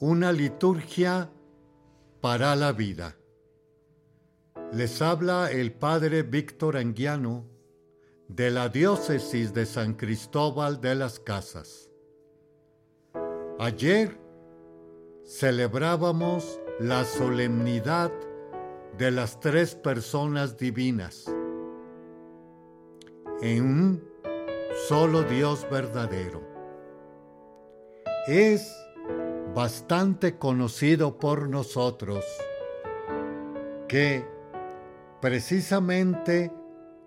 una liturgia para la vida. Les habla el Padre Víctor Anguiano de la Diócesis de San Cristóbal de las Casas. Ayer celebrábamos la solemnidad de las tres personas divinas en un solo Dios verdadero. Es bastante conocido por nosotros que precisamente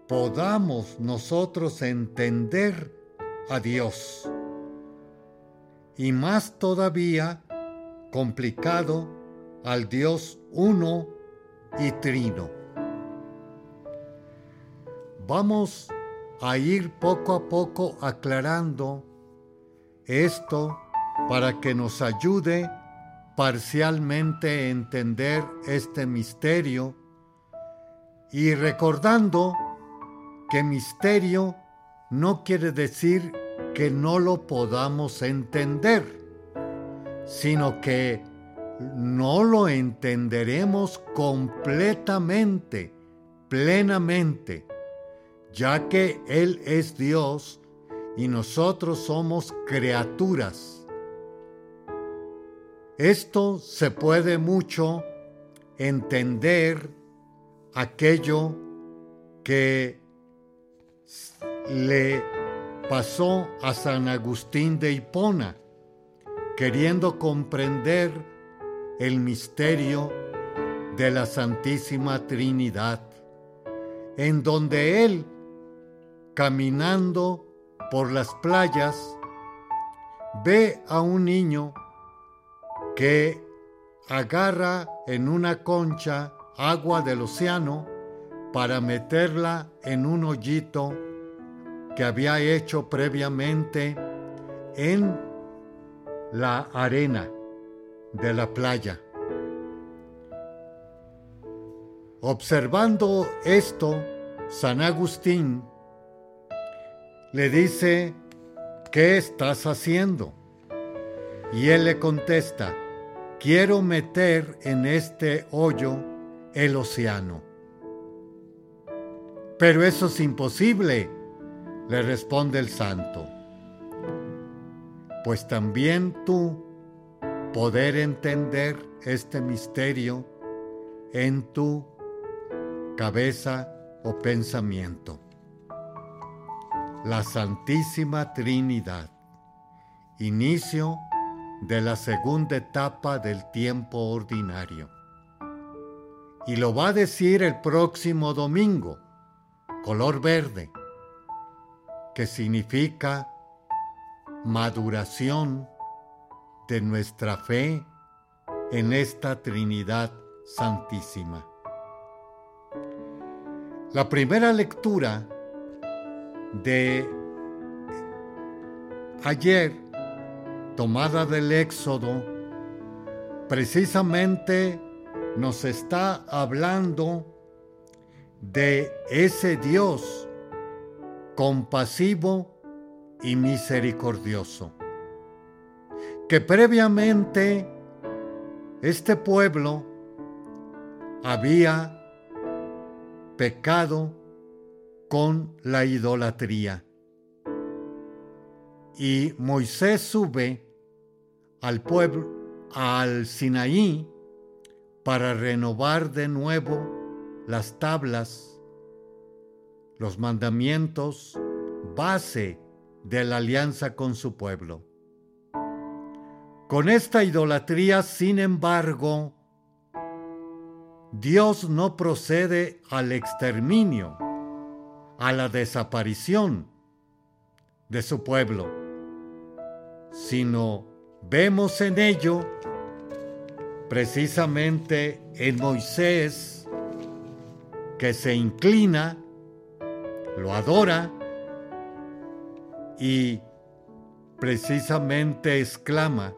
podamos nosotros entender a Dios. Y más todavía complicado al Dios uno y trino. Vamos a ir poco a poco aclarando esto para que nos ayude parcialmente a entender este misterio y recordando que misterio no quiere decir que no lo podamos entender, sino que no lo entenderemos completamente, plenamente, ya que Él es Dios y nosotros somos criaturas. Esto se puede mucho entender aquello que le pasó a San Agustín de Hipona, queriendo comprender el misterio de la Santísima Trinidad, en donde él, caminando por las playas, ve a un niño que agarra en una concha agua del océano para meterla en un hoyito que había hecho previamente en la arena de la playa. Observando esto, San Agustín le dice, ¿qué estás haciendo? Y él le contesta, quiero meter en este hoyo el océano. Pero eso es imposible, le responde el santo. Pues también tú poder entender este misterio en tu cabeza o pensamiento. La Santísima Trinidad, inicio de la segunda etapa del tiempo ordinario. Y lo va a decir el próximo domingo, color verde, que significa maduración de nuestra fe en esta Trinidad Santísima. La primera lectura de ayer, tomada del Éxodo, precisamente nos está hablando de ese Dios compasivo y misericordioso que previamente este pueblo había pecado con la idolatría. Y Moisés sube al pueblo, al Sinaí, para renovar de nuevo las tablas, los mandamientos, base de la alianza con su pueblo. Con esta idolatría, sin embargo, Dios no procede al exterminio, a la desaparición de su pueblo, sino vemos en ello precisamente en Moisés que se inclina, lo adora y precisamente exclama,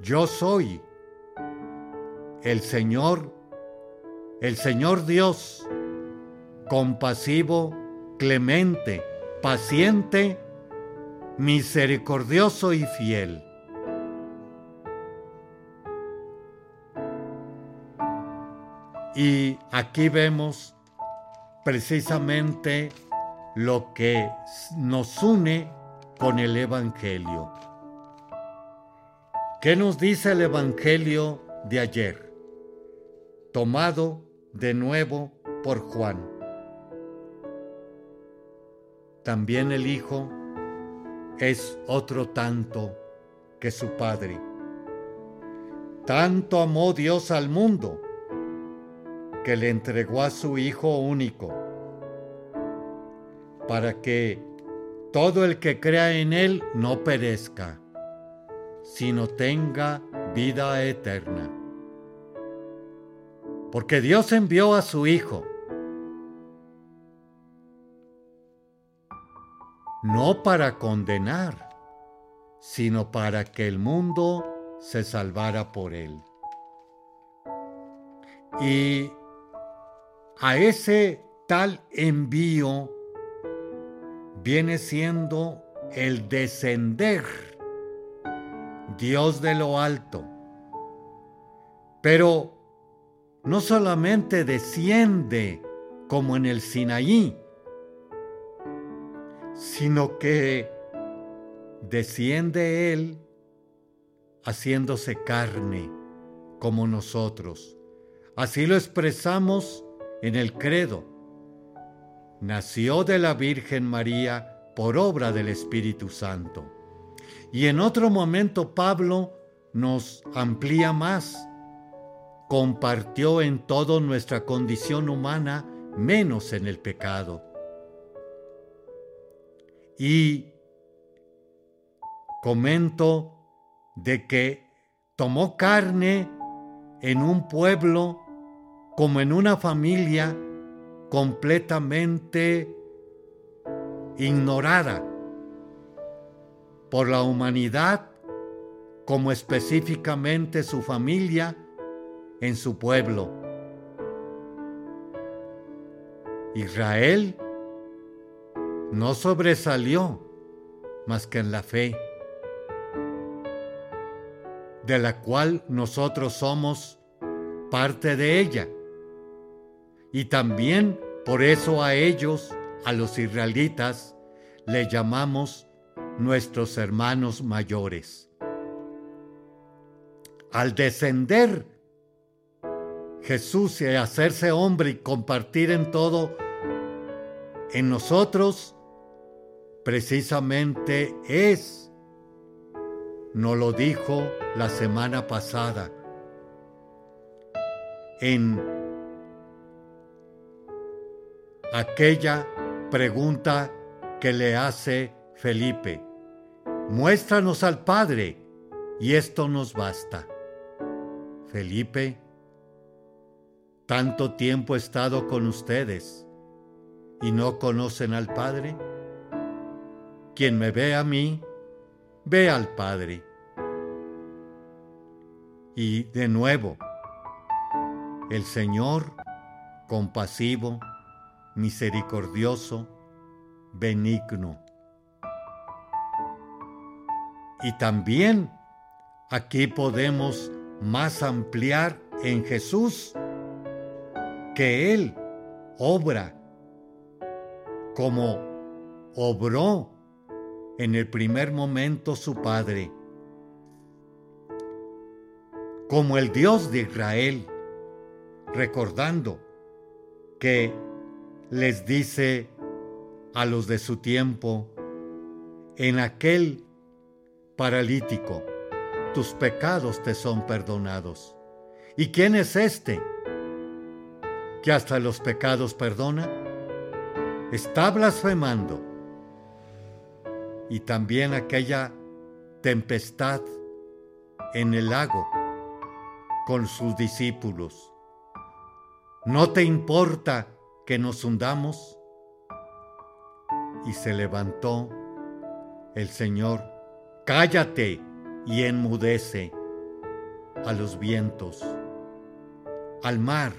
yo soy el Señor, el Señor Dios, compasivo, clemente, paciente, misericordioso y fiel. Y aquí vemos precisamente lo que nos une con el Evangelio. ¿Qué nos dice el Evangelio de ayer? Tomado de nuevo por Juan. También el Hijo es otro tanto que su Padre. Tanto amó Dios al mundo que le entregó a su Hijo único, para que todo el que crea en Él no perezca, sino tenga vida eterna. Porque Dios envió a su Hijo, no para condenar, sino para que el mundo se salvara por él. Y a ese tal envío viene siendo el descender, Dios de lo alto. Pero no solamente desciende como en el Sinaí, sino que desciende Él haciéndose carne como nosotros. Así lo expresamos en el credo. Nació de la Virgen María por obra del Espíritu Santo. Y en otro momento Pablo nos amplía más. Compartió en toda nuestra condición humana, menos en el pecado. Y comento de que tomó carne en un pueblo como en una familia completamente ignorada por la humanidad, como específicamente su familia en su pueblo. Israel no sobresalió más que en la fe, de la cual nosotros somos parte de ella. Y también por eso a ellos, a los israelitas, le llamamos nuestros hermanos mayores. Al descender Jesús y hacerse hombre y compartir en todo en nosotros, precisamente es, nos lo dijo la semana pasada, en aquella pregunta que le hace Felipe. Muéstranos al Padre y esto nos basta. Felipe, tanto tiempo he estado con ustedes y no conocen al Padre. Quien me ve a mí, ve al Padre. Y de nuevo, el Señor compasivo, misericordioso, benigno. Y también aquí podemos más ampliar en Jesús que Él obra como obró en el primer momento su Padre, como el Dios de Israel, recordando que les dice a los de su tiempo, en aquel paralítico, tus pecados te son perdonados. ¿Y quién es este que hasta los pecados perdona? Está blasfemando y también aquella tempestad en el lago con sus discípulos. ¿No te importa que nos hundamos? Y se levantó el Señor, cállate y enmudece a los vientos, al mar.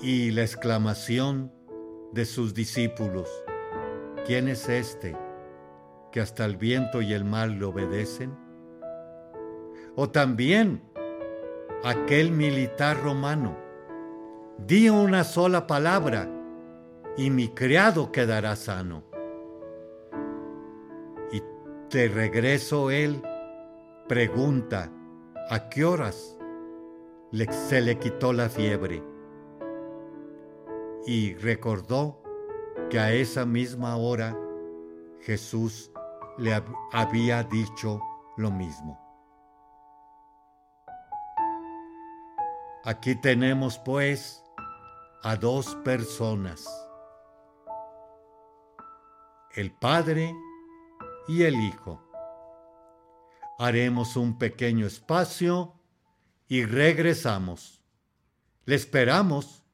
Y la exclamación de sus discípulos, ¿Quién es este que hasta el viento y el mar le obedecen? O también aquel militar romano, di una sola palabra y mi criado quedará sano. Y de regreso él pregunta, ¿a qué horas se le quitó la fiebre? Y recordó que a esa misma hora Jesús le había dicho lo mismo. Aquí tenemos pues a dos personas, el Padre y el Hijo. Haremos un pequeño espacio y regresamos. Le esperamos.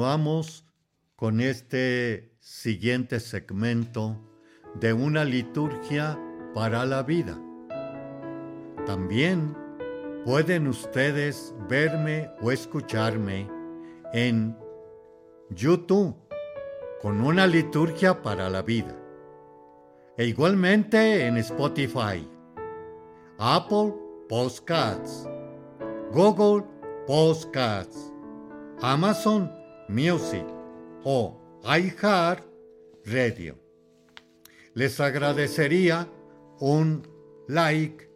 Continuamos con este siguiente segmento de una liturgia para la vida. También pueden ustedes verme o escucharme en YouTube con una liturgia para la vida. E igualmente en Spotify, Apple Podcasts, Google Podcasts, Amazon Music o iHeart Radio. Les agradecería un like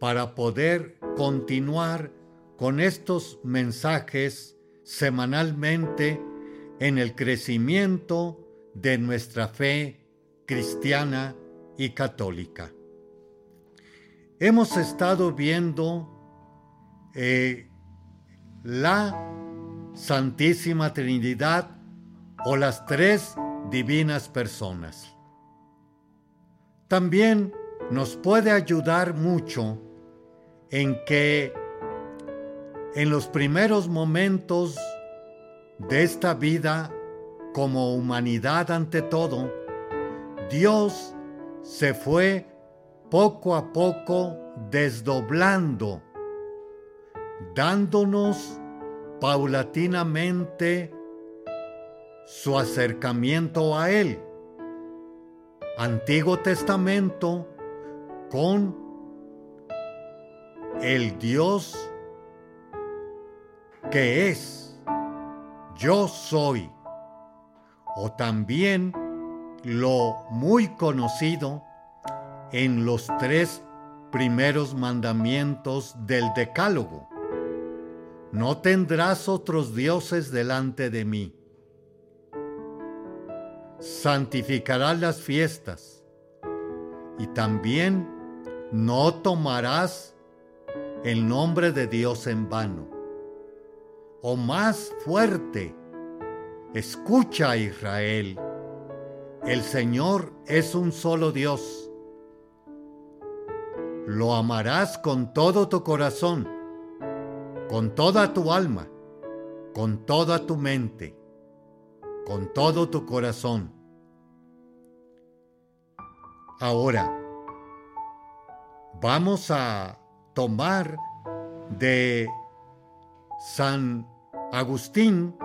para poder continuar con estos mensajes semanalmente en el crecimiento de nuestra fe cristiana y católica. Hemos estado viendo eh, la Santísima Trinidad o las tres divinas personas. También nos puede ayudar mucho en que en los primeros momentos de esta vida como humanidad ante todo, Dios se fue poco a poco desdoblando, dándonos paulatinamente su acercamiento a Él. Antiguo Testamento con el Dios que es, yo soy, o también lo muy conocido en los tres primeros mandamientos del Decálogo. No tendrás otros dioses delante de mí. Santificarás las fiestas y también no tomarás el nombre de Dios en vano. O más fuerte, escucha Israel, el Señor es un solo Dios. Lo amarás con todo tu corazón con toda tu alma, con toda tu mente, con todo tu corazón. Ahora, vamos a tomar de San Agustín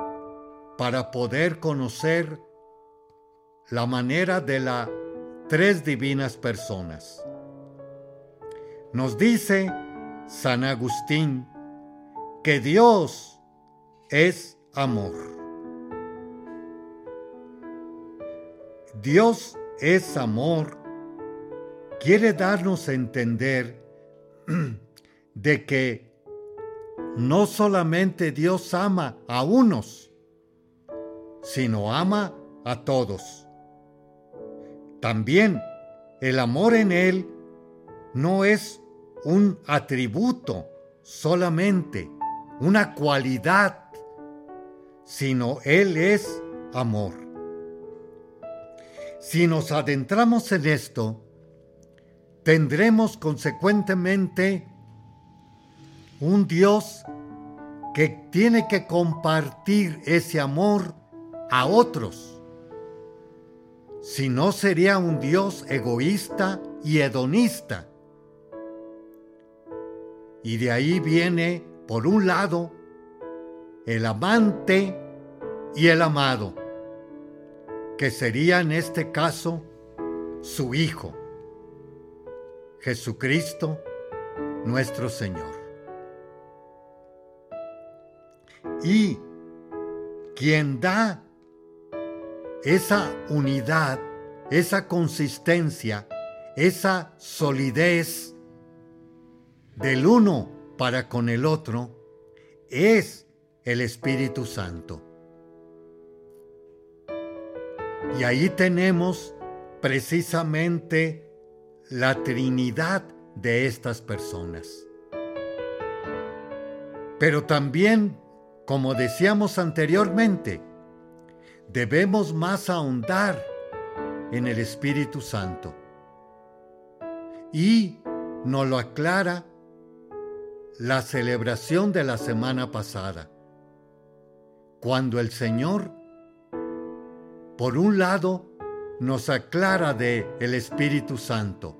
para poder conocer la manera de las tres divinas personas. Nos dice San Agustín que Dios es amor. Dios es amor quiere darnos a entender de que no solamente Dios ama a unos, sino ama a todos. También el amor en Él no es un atributo solamente, una cualidad, sino Él es amor. Si nos adentramos en esto, tendremos consecuentemente un Dios que tiene que compartir ese amor a otros. Si no sería un Dios egoísta y hedonista. Y de ahí viene, por un lado, el amante y el amado, que sería en este caso su Hijo, Jesucristo nuestro Señor. Y quien da esa unidad, esa consistencia, esa solidez del uno para con el otro, es el Espíritu Santo. Y ahí tenemos precisamente la Trinidad de estas personas. Pero también como decíamos anteriormente, debemos más ahondar en el Espíritu Santo. Y nos lo aclara la celebración de la semana pasada, cuando el Señor, por un lado, nos aclara de el Espíritu Santo,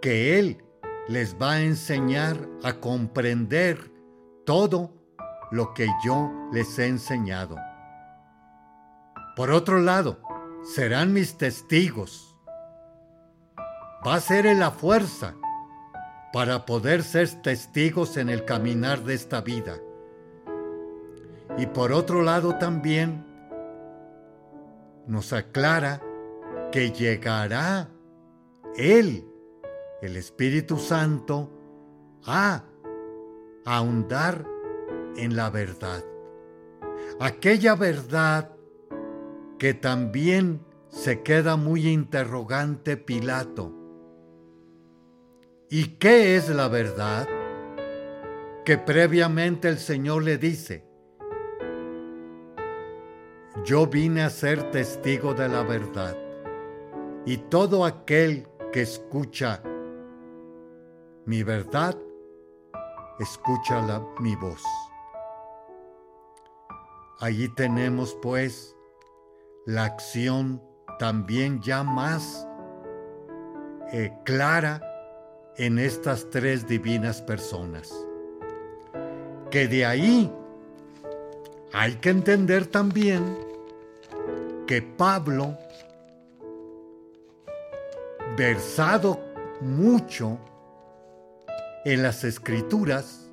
que Él les va a enseñar a comprender todo lo que yo les he enseñado. Por otro lado, serán mis testigos. Va a ser en la fuerza para poder ser testigos en el caminar de esta vida. Y por otro lado también nos aclara que llegará Él, el Espíritu Santo, a ahondar en la verdad. Aquella verdad que también se queda muy interrogante Pilato. ¿Y qué es la verdad? Que previamente el Señor le dice, yo vine a ser testigo de la verdad, y todo aquel que escucha mi verdad, escucha mi voz. Allí tenemos pues la acción también ya más eh, clara en estas tres divinas personas. Que de ahí hay que entender también que Pablo, versado mucho en las escrituras,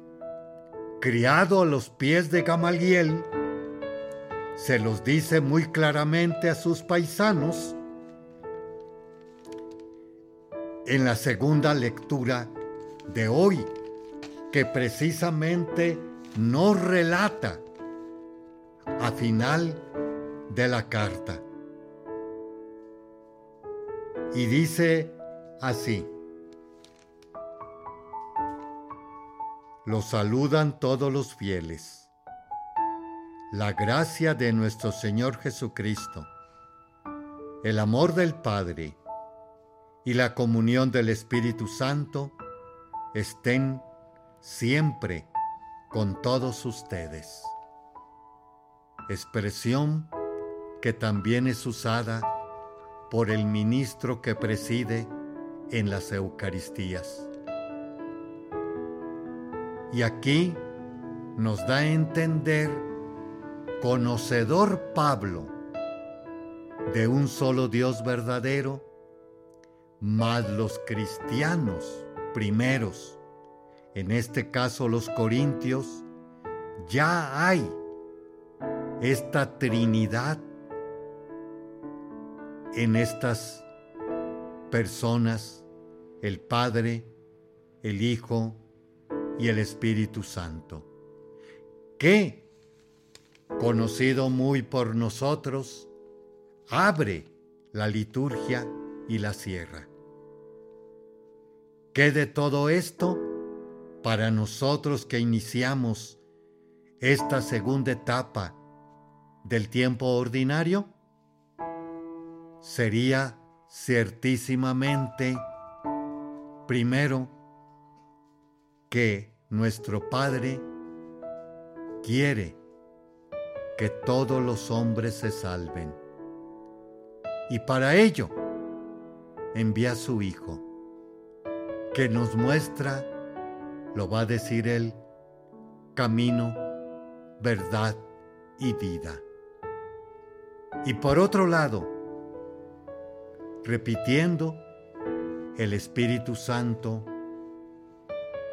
criado a los pies de Gamaliel, se los dice muy claramente a sus paisanos en la segunda lectura de hoy, que precisamente nos relata a final de la carta. Y dice así, los saludan todos los fieles la gracia de nuestro Señor Jesucristo, el amor del Padre y la comunión del Espíritu Santo estén siempre con todos ustedes. Expresión que también es usada por el ministro que preside en las Eucaristías. Y aquí nos da a entender conocedor Pablo de un solo Dios verdadero, más los cristianos primeros, en este caso los corintios, ya hay esta Trinidad en estas personas, el Padre, el Hijo y el Espíritu Santo, que, conocido muy por nosotros, abre la liturgia y la cierra. ¿Qué de todo esto para nosotros que iniciamos esta segunda etapa del tiempo ordinario? Sería ciertísimamente, primero, que nuestro Padre quiere que todos los hombres se salven. Y para ello envía a su Hijo, que nos muestra, lo va a decir Él, camino, verdad y vida. Y por otro lado, repitiendo, el Espíritu Santo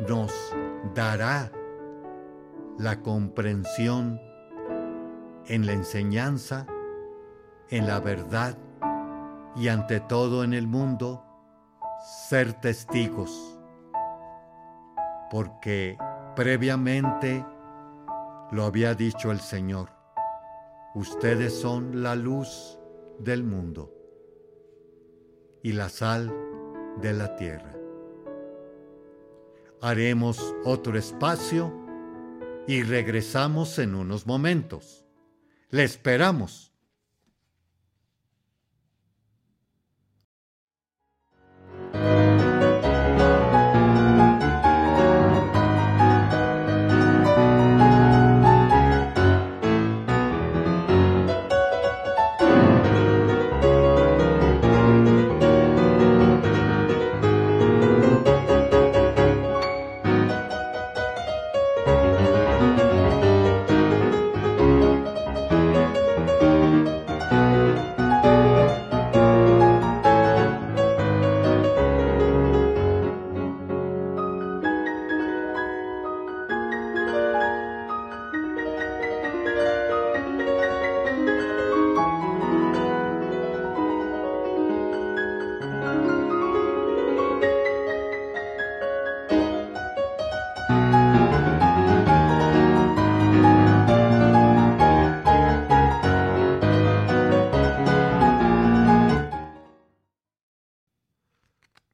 nos dará la comprensión en la enseñanza, en la verdad y ante todo en el mundo, ser testigos, porque previamente lo había dicho el Señor, ustedes son la luz del mundo y la sal de la tierra. Haremos otro espacio y regresamos en unos momentos. Le esperamos.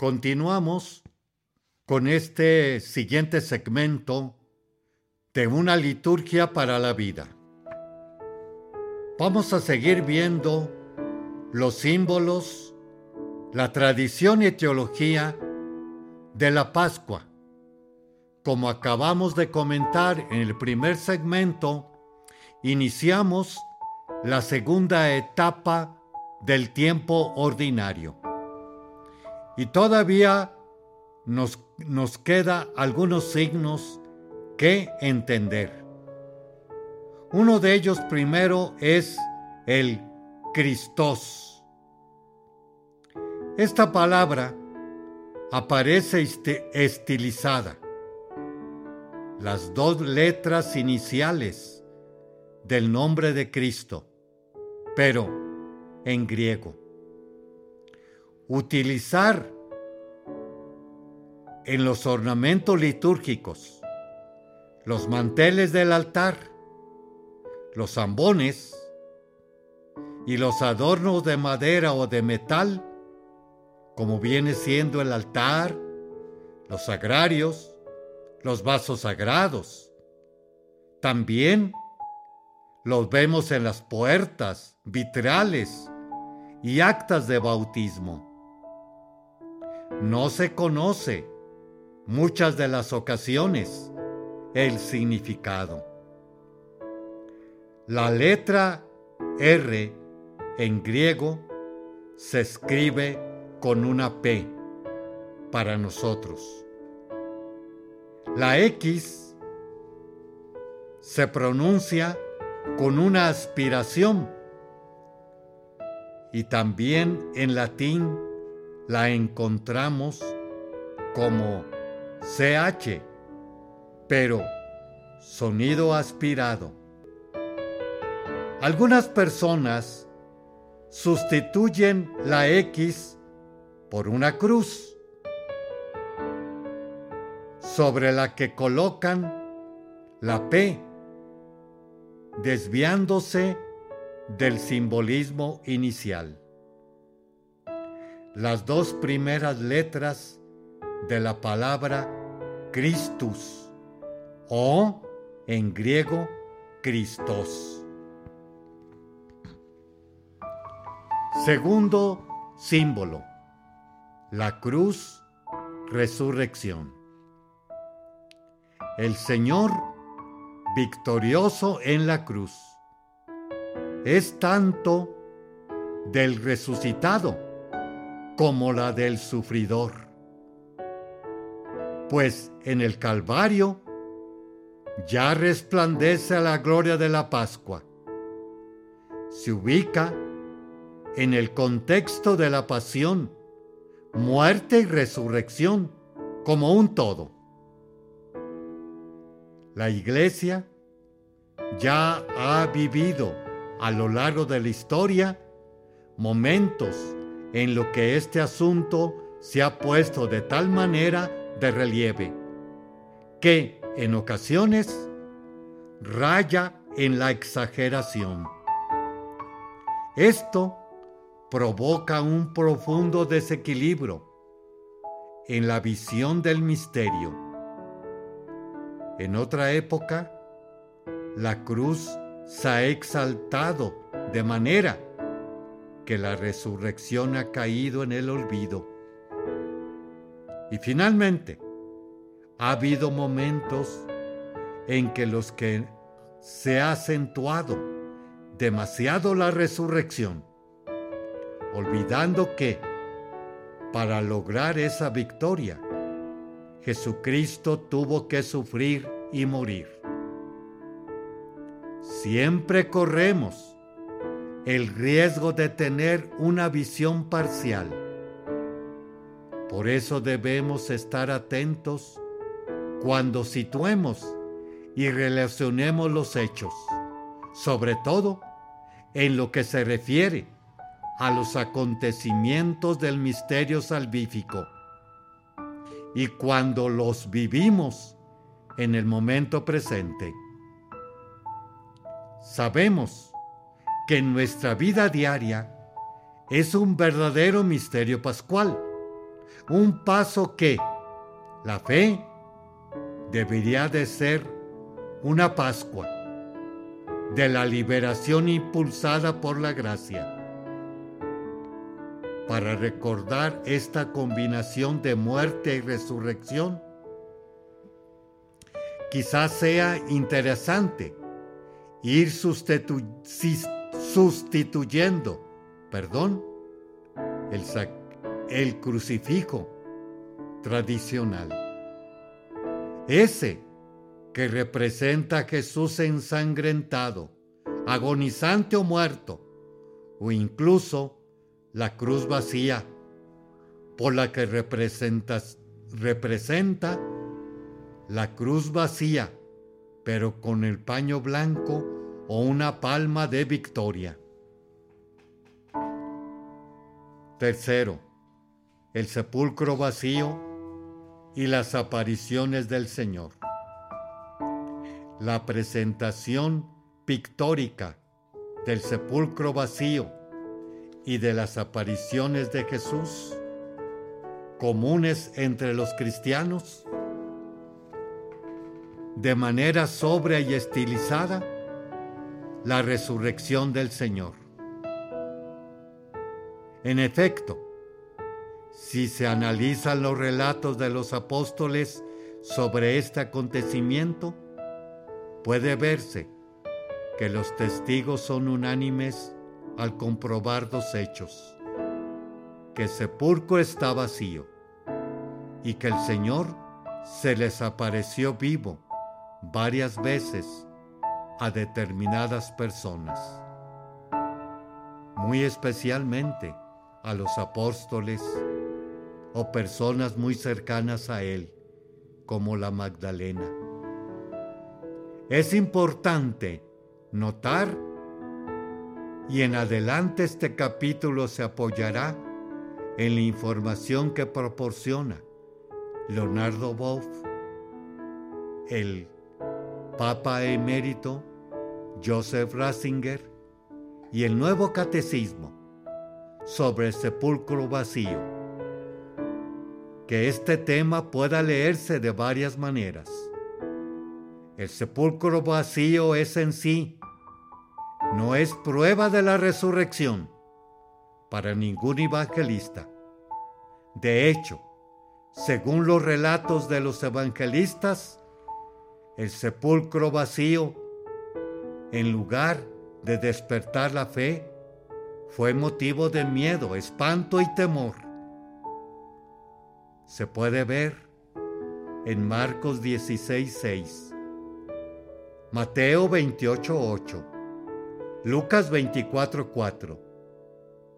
Continuamos con este siguiente segmento de una liturgia para la vida. Vamos a seguir viendo los símbolos, la tradición y teología de la Pascua. Como acabamos de comentar en el primer segmento, iniciamos la segunda etapa del tiempo ordinario. Y todavía nos, nos queda algunos signos que entender. Uno de ellos primero es el Cristos. Esta palabra aparece estilizada. Las dos letras iniciales del nombre de Cristo, pero en griego utilizar en los ornamentos litúrgicos los manteles del altar, los zambones y los adornos de madera o de metal, como viene siendo el altar, los sagrarios, los vasos sagrados. También los vemos en las puertas, vitrales y actas de bautismo no se conoce muchas de las ocasiones el significado. La letra R en griego se escribe con una P para nosotros. La X se pronuncia con una aspiración y también en latín la encontramos como CH, pero sonido aspirado. Algunas personas sustituyen la X por una cruz. sobre la que colocan la P, desviándose del simbolismo inicial. Las dos primeras letras de la palabra Christus o en griego Christos. Segundo símbolo, la cruz, resurrección. El Señor victorioso en la cruz es tanto del resucitado como la del sufridor. Pues en el Calvario ya resplandece la gloria de la Pascua. Se ubica en el contexto de la pasión, muerte y resurrección como un todo. La iglesia ya ha vivido a lo largo de la historia momentos en los que este asunto se ha puesto de tal manera de relieve que en ocasiones raya en la exageración. Esto provoca un profundo desequilibrio en la visión del misterio. En otra época, la cruz se ha exaltado de manera que la resurrección ha caído en el olvido. Y finalmente, ha habido momentos en que los que se ha acentuado demasiado la resurrección, olvidando que para lograr esa victoria, Jesucristo tuvo que sufrir y morir. Siempre corremos el riesgo de tener una visión parcial. Por eso debemos estar atentos cuando situemos y relacionemos los hechos, sobre todo en lo que se refiere a los acontecimientos del misterio salvífico y cuando los vivimos en el momento presente. Sabemos que nuestra vida diaria es un verdadero misterio pascual, un paso que la fe debería de ser una Pascua de la liberación impulsada por la gracia. Para recordar esta combinación de muerte y resurrección, quizás sea interesante ir sustituyendo, perdón, el, el crucifijo tradicional. Ese que representa a Jesús ensangrentado, agonizante o muerto, o incluso la cruz vacía, por la que representa la cruz vacía pero con el paño blanco o una palma de victoria. Tercero, el sepulcro vacío y las apariciones del Señor. La presentación pictórica del sepulcro vacío y de las apariciones de Jesús, comunes entre los cristianos, de manera sobria y estilizada la resurrección del Señor. En efecto, si se analizan los relatos de los apóstoles sobre este acontecimiento, puede verse que los testigos son unánimes al comprobar dos hechos, que sepulcro está vacío y que el Señor se les apareció vivo varias veces a determinadas personas, muy especialmente a los apóstoles o personas muy cercanas a Él, como la Magdalena. Es importante notar, y en adelante este capítulo se apoyará en la información que proporciona Leonardo Boff el Papa emérito Joseph Ratzinger y el nuevo catecismo sobre el sepulcro vacío. Que este tema pueda leerse de varias maneras. El sepulcro vacío es en sí, no es prueba de la resurrección para ningún evangelista. De hecho, según los relatos de los evangelistas, el sepulcro vacío, en lugar de despertar la fe, fue motivo de miedo, espanto y temor. Se puede ver en Marcos 16:6, Mateo 28:8, Lucas 24:4,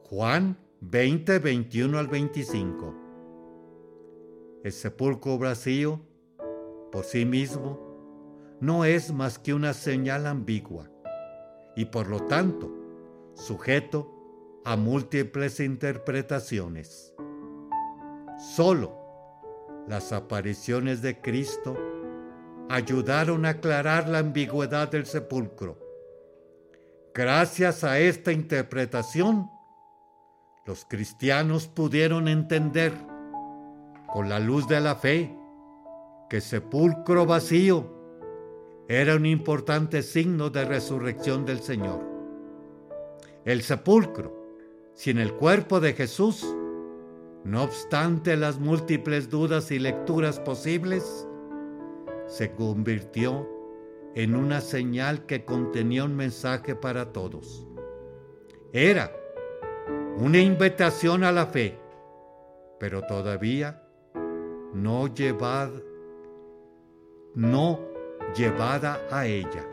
Juan 20, 21 al 25. El sepulcro vacío, por sí mismo, no es más que una señal ambigua y por lo tanto sujeto a múltiples interpretaciones. Solo las apariciones de Cristo ayudaron a aclarar la ambigüedad del sepulcro. Gracias a esta interpretación, los cristianos pudieron entender con la luz de la fe que sepulcro vacío era un importante signo de resurrección del Señor. El sepulcro, sin el cuerpo de Jesús, no obstante las múltiples dudas y lecturas posibles, se convirtió en una señal que contenía un mensaje para todos. Era una invitación a la fe, pero todavía no llevada, no llevada a ella.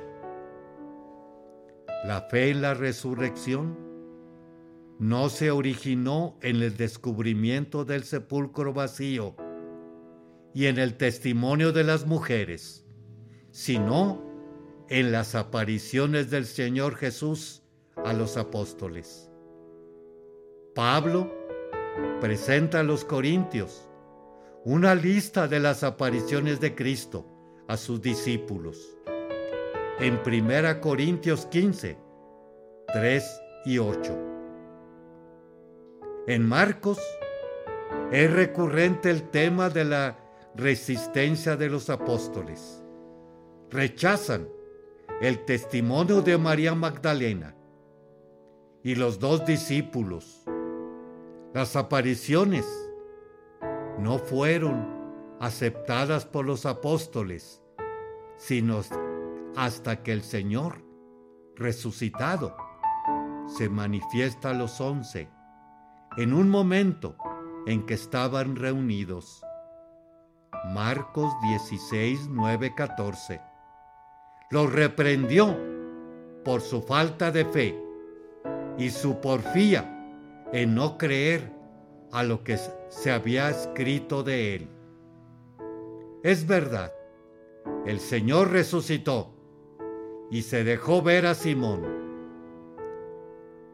La fe en la resurrección no se originó en el descubrimiento del sepulcro vacío y en el testimonio de las mujeres, sino en las apariciones del Señor Jesús a los apóstoles. Pablo presenta a los corintios una lista de las apariciones de Cristo a sus discípulos. En 1 Corintios 15, 3 y 8. En Marcos es recurrente el tema de la resistencia de los apóstoles. Rechazan el testimonio de María Magdalena y los dos discípulos las apariciones no fueron aceptadas por los apóstoles, sino hasta que el Señor, resucitado, se manifiesta a los once en un momento en que estaban reunidos. Marcos 16, 9, 14. Los reprendió por su falta de fe y su porfía en no creer a lo que se había escrito de él. Es verdad, el Señor resucitó y se dejó ver a Simón.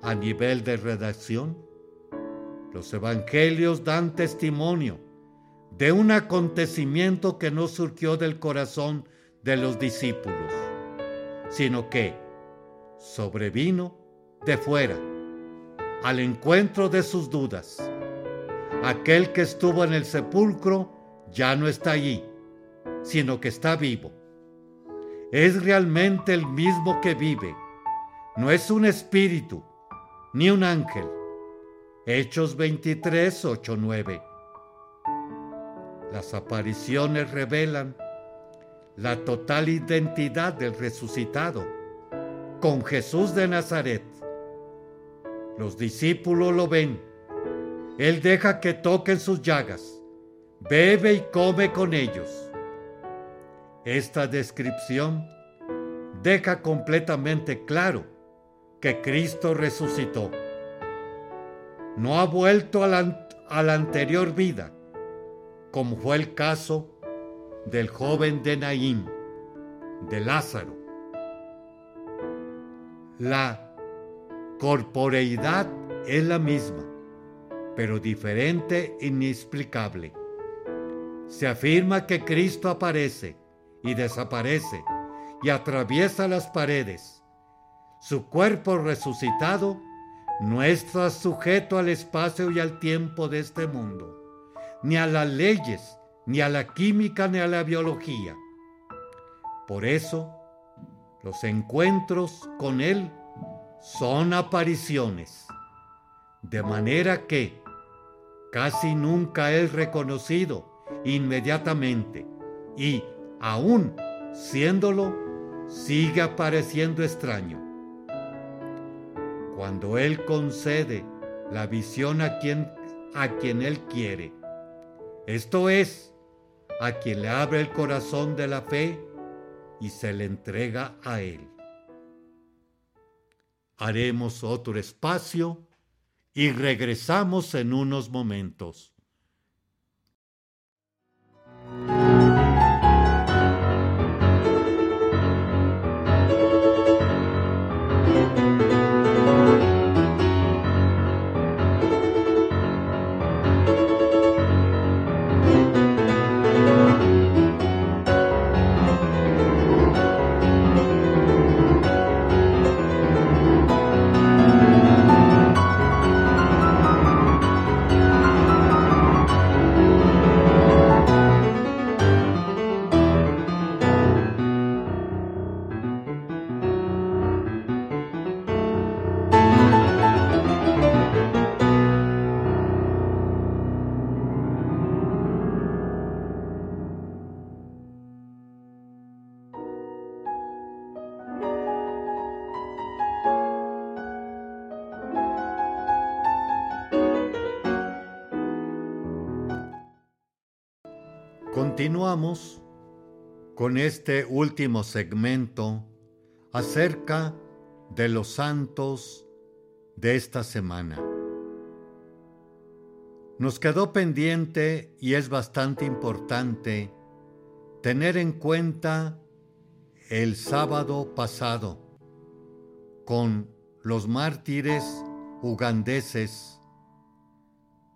A nivel de redacción, los evangelios dan testimonio de un acontecimiento que no surgió del corazón de los discípulos, sino que sobrevino de fuera al encuentro de sus dudas. Aquel que estuvo en el sepulcro ya no está allí, sino que está vivo. Es realmente el mismo que vive. No es un espíritu, ni un ángel. Hechos 23, 8, 9. Las apariciones revelan la total identidad del resucitado con Jesús de Nazaret los discípulos lo ven. Él deja que toquen sus llagas, bebe y come con ellos. Esta descripción deja completamente claro que Cristo resucitó. No ha vuelto a la, anterior vida, como fue el caso del joven de Naín, de Lázaro. La corporeidad es la misma, pero diferente e inexplicable. Se afirma que Cristo aparece y desaparece y atraviesa las paredes. Su cuerpo resucitado no está sujeto al espacio y al tiempo de este mundo, ni a las leyes, ni a la química, ni a la biología. Por eso, los encuentros con Él son apariciones, de manera que casi nunca es reconocido inmediatamente y, aún siéndolo, sigue apareciendo extraño. Cuando Él concede la visión a quien, a quien Él quiere, esto es, a quien le abre el corazón de la fe y se le entrega a Él. Haremos otro espacio y regresamos en unos momentos. Continuamos con este último segmento acerca de los santos de esta semana. Nos quedó pendiente y es bastante importante tener en cuenta el sábado pasado con los mártires ugandeses.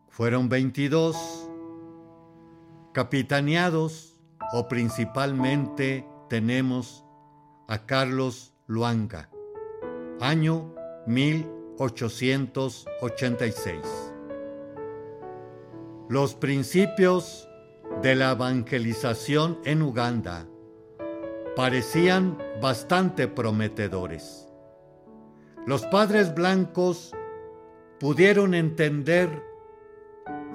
Fueron 22 capitaneados o principalmente tenemos a Carlos Luanga, año 1886. Los principios de la evangelización en Uganda parecían bastante prometedores. Los padres blancos pudieron entender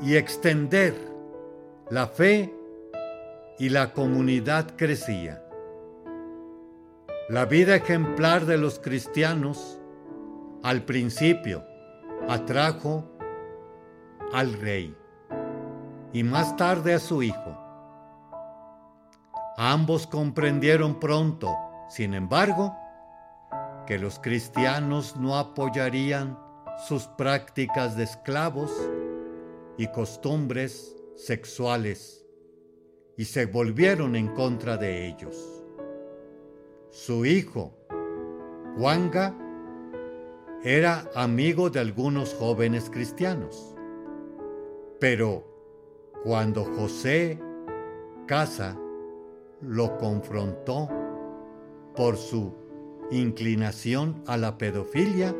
y extender la fe y la comunidad crecía. La vida ejemplar de los cristianos al principio atrajo al rey y más tarde a su hijo. Ambos comprendieron pronto, sin embargo, que los cristianos no apoyarían sus prácticas de esclavos y costumbres sexuales y se volvieron en contra de ellos. Su hijo, Wanga, era amigo de algunos jóvenes cristianos, pero cuando José Casa lo confrontó por su inclinación a la pedofilia,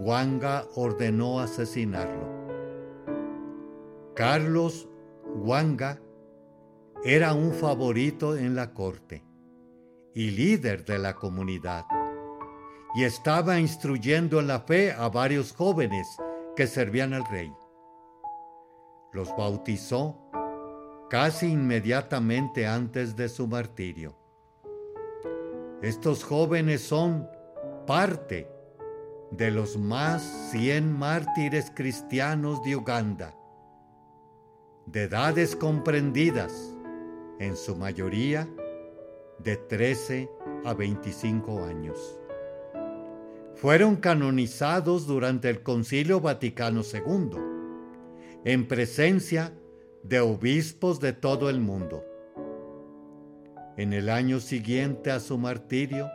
Wanga ordenó asesinarlo. Carlos Wanga era un favorito en la corte y líder de la comunidad, y estaba instruyendo en la fe a varios jóvenes que servían al rey. Los bautizó casi inmediatamente antes de su martirio. Estos jóvenes son parte de los más 100 mártires cristianos de Uganda de edades comprendidas, en su mayoría de 13 a 25 años. Fueron canonizados durante el Concilio Vaticano II, en presencia de obispos de todo el mundo. En el año siguiente a su martirio,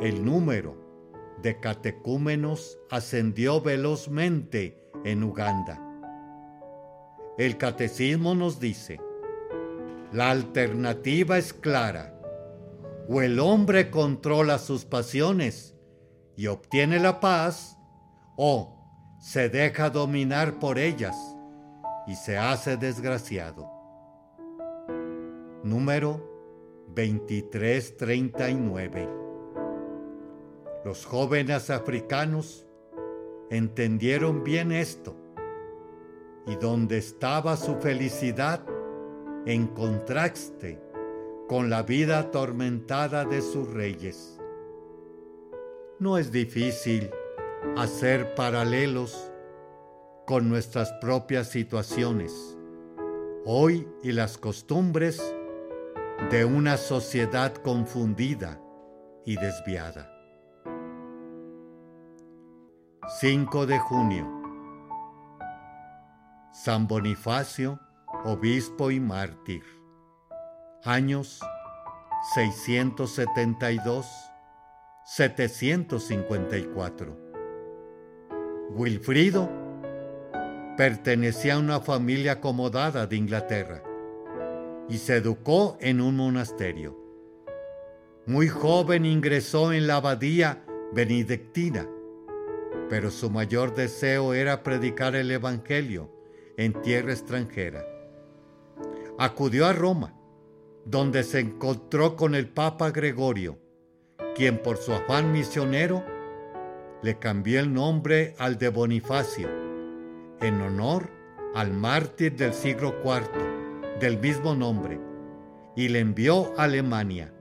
el número de catecúmenos ascendió velozmente en Uganda el catecismo nos dice, La alternativa es clara. O el hombre controla sus pasiones y obtiene la paz, o se deja dominar por ellas y se hace desgraciado. Número 2339. Los jóvenes africanos entendieron bien esto y donde estaba su felicidad en contraste con la vida atormentada de sus reyes. No es difícil hacer paralelos con nuestras propias situaciones hoy y las costumbres de una sociedad confundida y desviada. 5 de junio. San Bonifacio, obispo y mártir. Años 672-754. Wilfrido pertenecía a una familia acomodada de Inglaterra y se educó en un monasterio. Muy joven ingresó en la abadía benedictina, pero su mayor deseo era predicar el Evangelio en tierra extranjera. Acudió a Roma, donde se encontró con el Papa Gregorio, quien por su afán misionero le cambió el nombre al de Bonifacio, en honor al mártir del siglo IV del mismo nombre, y le envió a Alemania.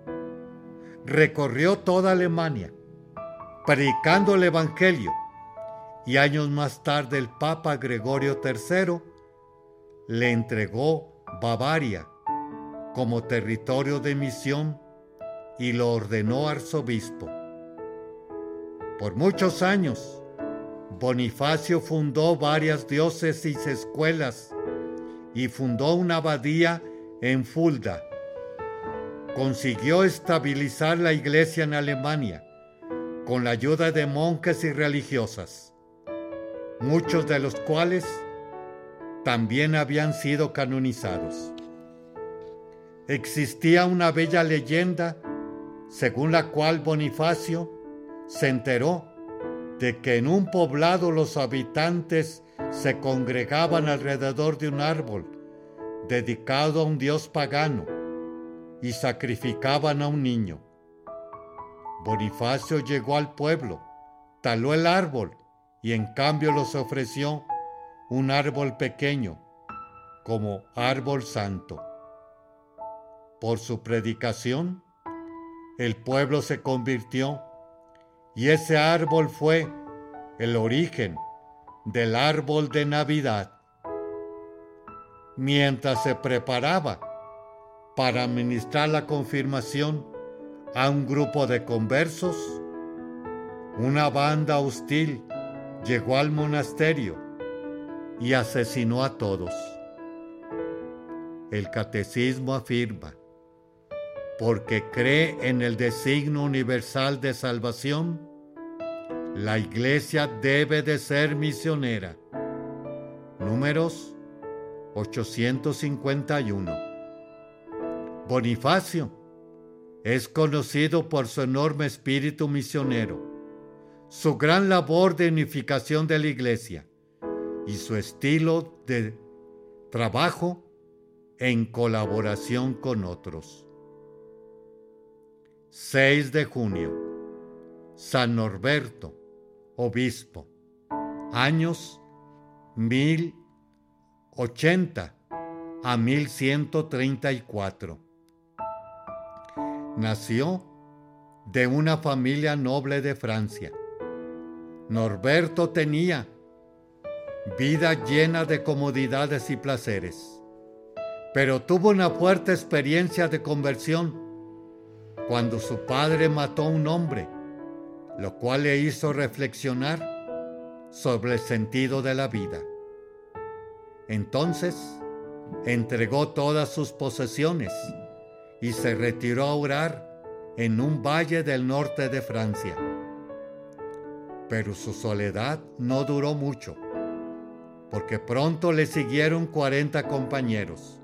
Recorrió toda Alemania, predicando el Evangelio, y años más tarde el Papa Gregorio III le entregó Bavaria como territorio de misión y lo ordenó arzobispo. Por muchos años, Bonifacio fundó varias diócesis escuelas y fundó una abadía en Fulda. Consiguió estabilizar la iglesia en Alemania con la ayuda de monjes y religiosas, muchos de los cuales también habían sido canonizados. Existía una bella leyenda según la cual Bonifacio se enteró de que en un poblado los habitantes se congregaban alrededor de un árbol dedicado a un dios pagano y sacrificaban a un niño. Bonifacio llegó al pueblo, taló el árbol y en cambio los ofreció un árbol pequeño como árbol santo. Por su predicación, el pueblo se convirtió y ese árbol fue el origen del árbol de Navidad. Mientras se preparaba para administrar la confirmación a un grupo de conversos, una banda hostil llegó al monasterio y asesinó a todos. El catecismo afirma, porque cree en el designio universal de salvación, la iglesia debe de ser misionera. Números 851. Bonifacio es conocido por su enorme espíritu misionero, su gran labor de unificación de la iglesia y su estilo de trabajo en colaboración con otros. 6 de junio. San Norberto, obispo. Años 1080 a 1134. Nació de una familia noble de Francia. Norberto tenía vida llena de comodidades y placeres, pero tuvo una fuerte experiencia de conversión cuando su padre mató a un hombre, lo cual le hizo reflexionar sobre el sentido de la vida. Entonces entregó todas sus posesiones y se retiró a orar en un valle del norte de Francia. Pero su soledad no duró mucho, porque pronto le siguieron 40 compañeros.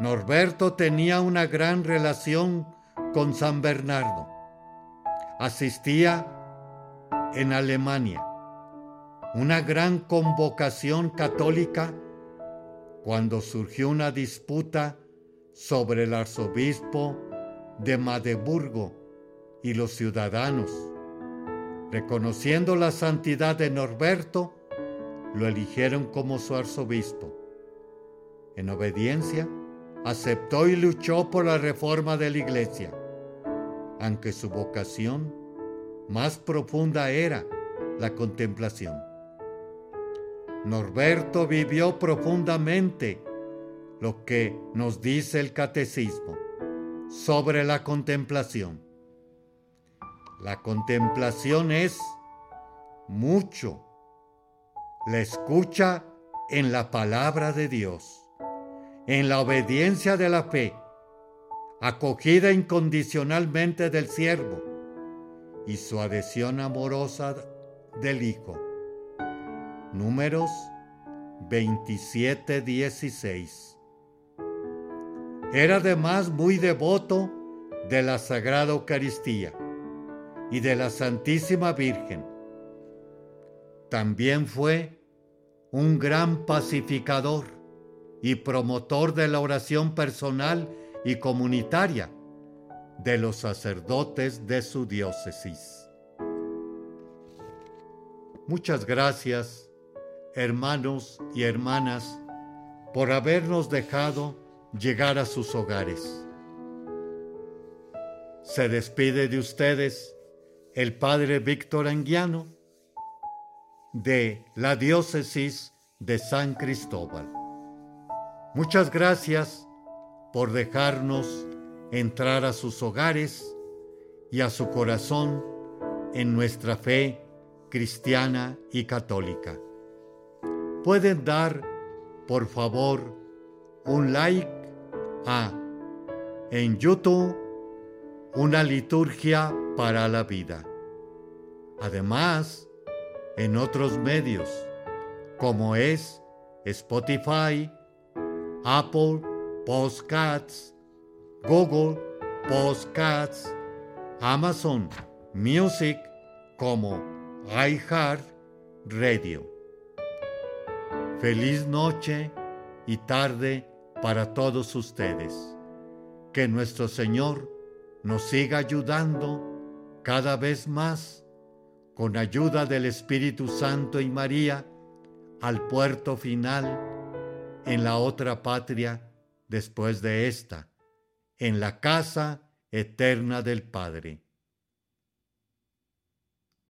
Norberto tenía una gran relación con San Bernardo. Asistía en Alemania una gran convocación católica cuando surgió una disputa sobre el arzobispo de Magdeburgo y los ciudadanos. Reconociendo la santidad de Norberto, lo eligieron como su arzobispo. En obediencia, aceptó y luchó por la reforma de la iglesia, aunque su vocación más profunda era la contemplación. Norberto vivió profundamente lo que nos dice el catecismo sobre la contemplación. La contemplación es mucho. La escucha en la palabra de Dios, en la obediencia de la fe, acogida incondicionalmente del siervo y su adhesión amorosa del Hijo. Números 27:16. Era además muy devoto de la Sagrada Eucaristía y de la Santísima Virgen. También fue un gran pacificador y promotor de la oración personal y comunitaria de los sacerdotes de su diócesis. Muchas gracias, hermanos y hermanas, por habernos dejado llegar a sus hogares. Se despide de ustedes el Padre Víctor Anguiano de la diócesis de San Cristóbal. Muchas gracias por dejarnos entrar a sus hogares y a su corazón en nuestra fe cristiana y católica. Pueden dar, por favor, un like a en YouTube una liturgia para la vida. Además, en otros medios como es Spotify, Apple Podcasts, Google Podcasts, Amazon Music como iHeart Radio. Feliz noche y tarde para todos ustedes. Que nuestro Señor nos siga ayudando cada vez más con ayuda del Espíritu Santo y María al puerto final en la otra patria después de esta, en la casa eterna del Padre.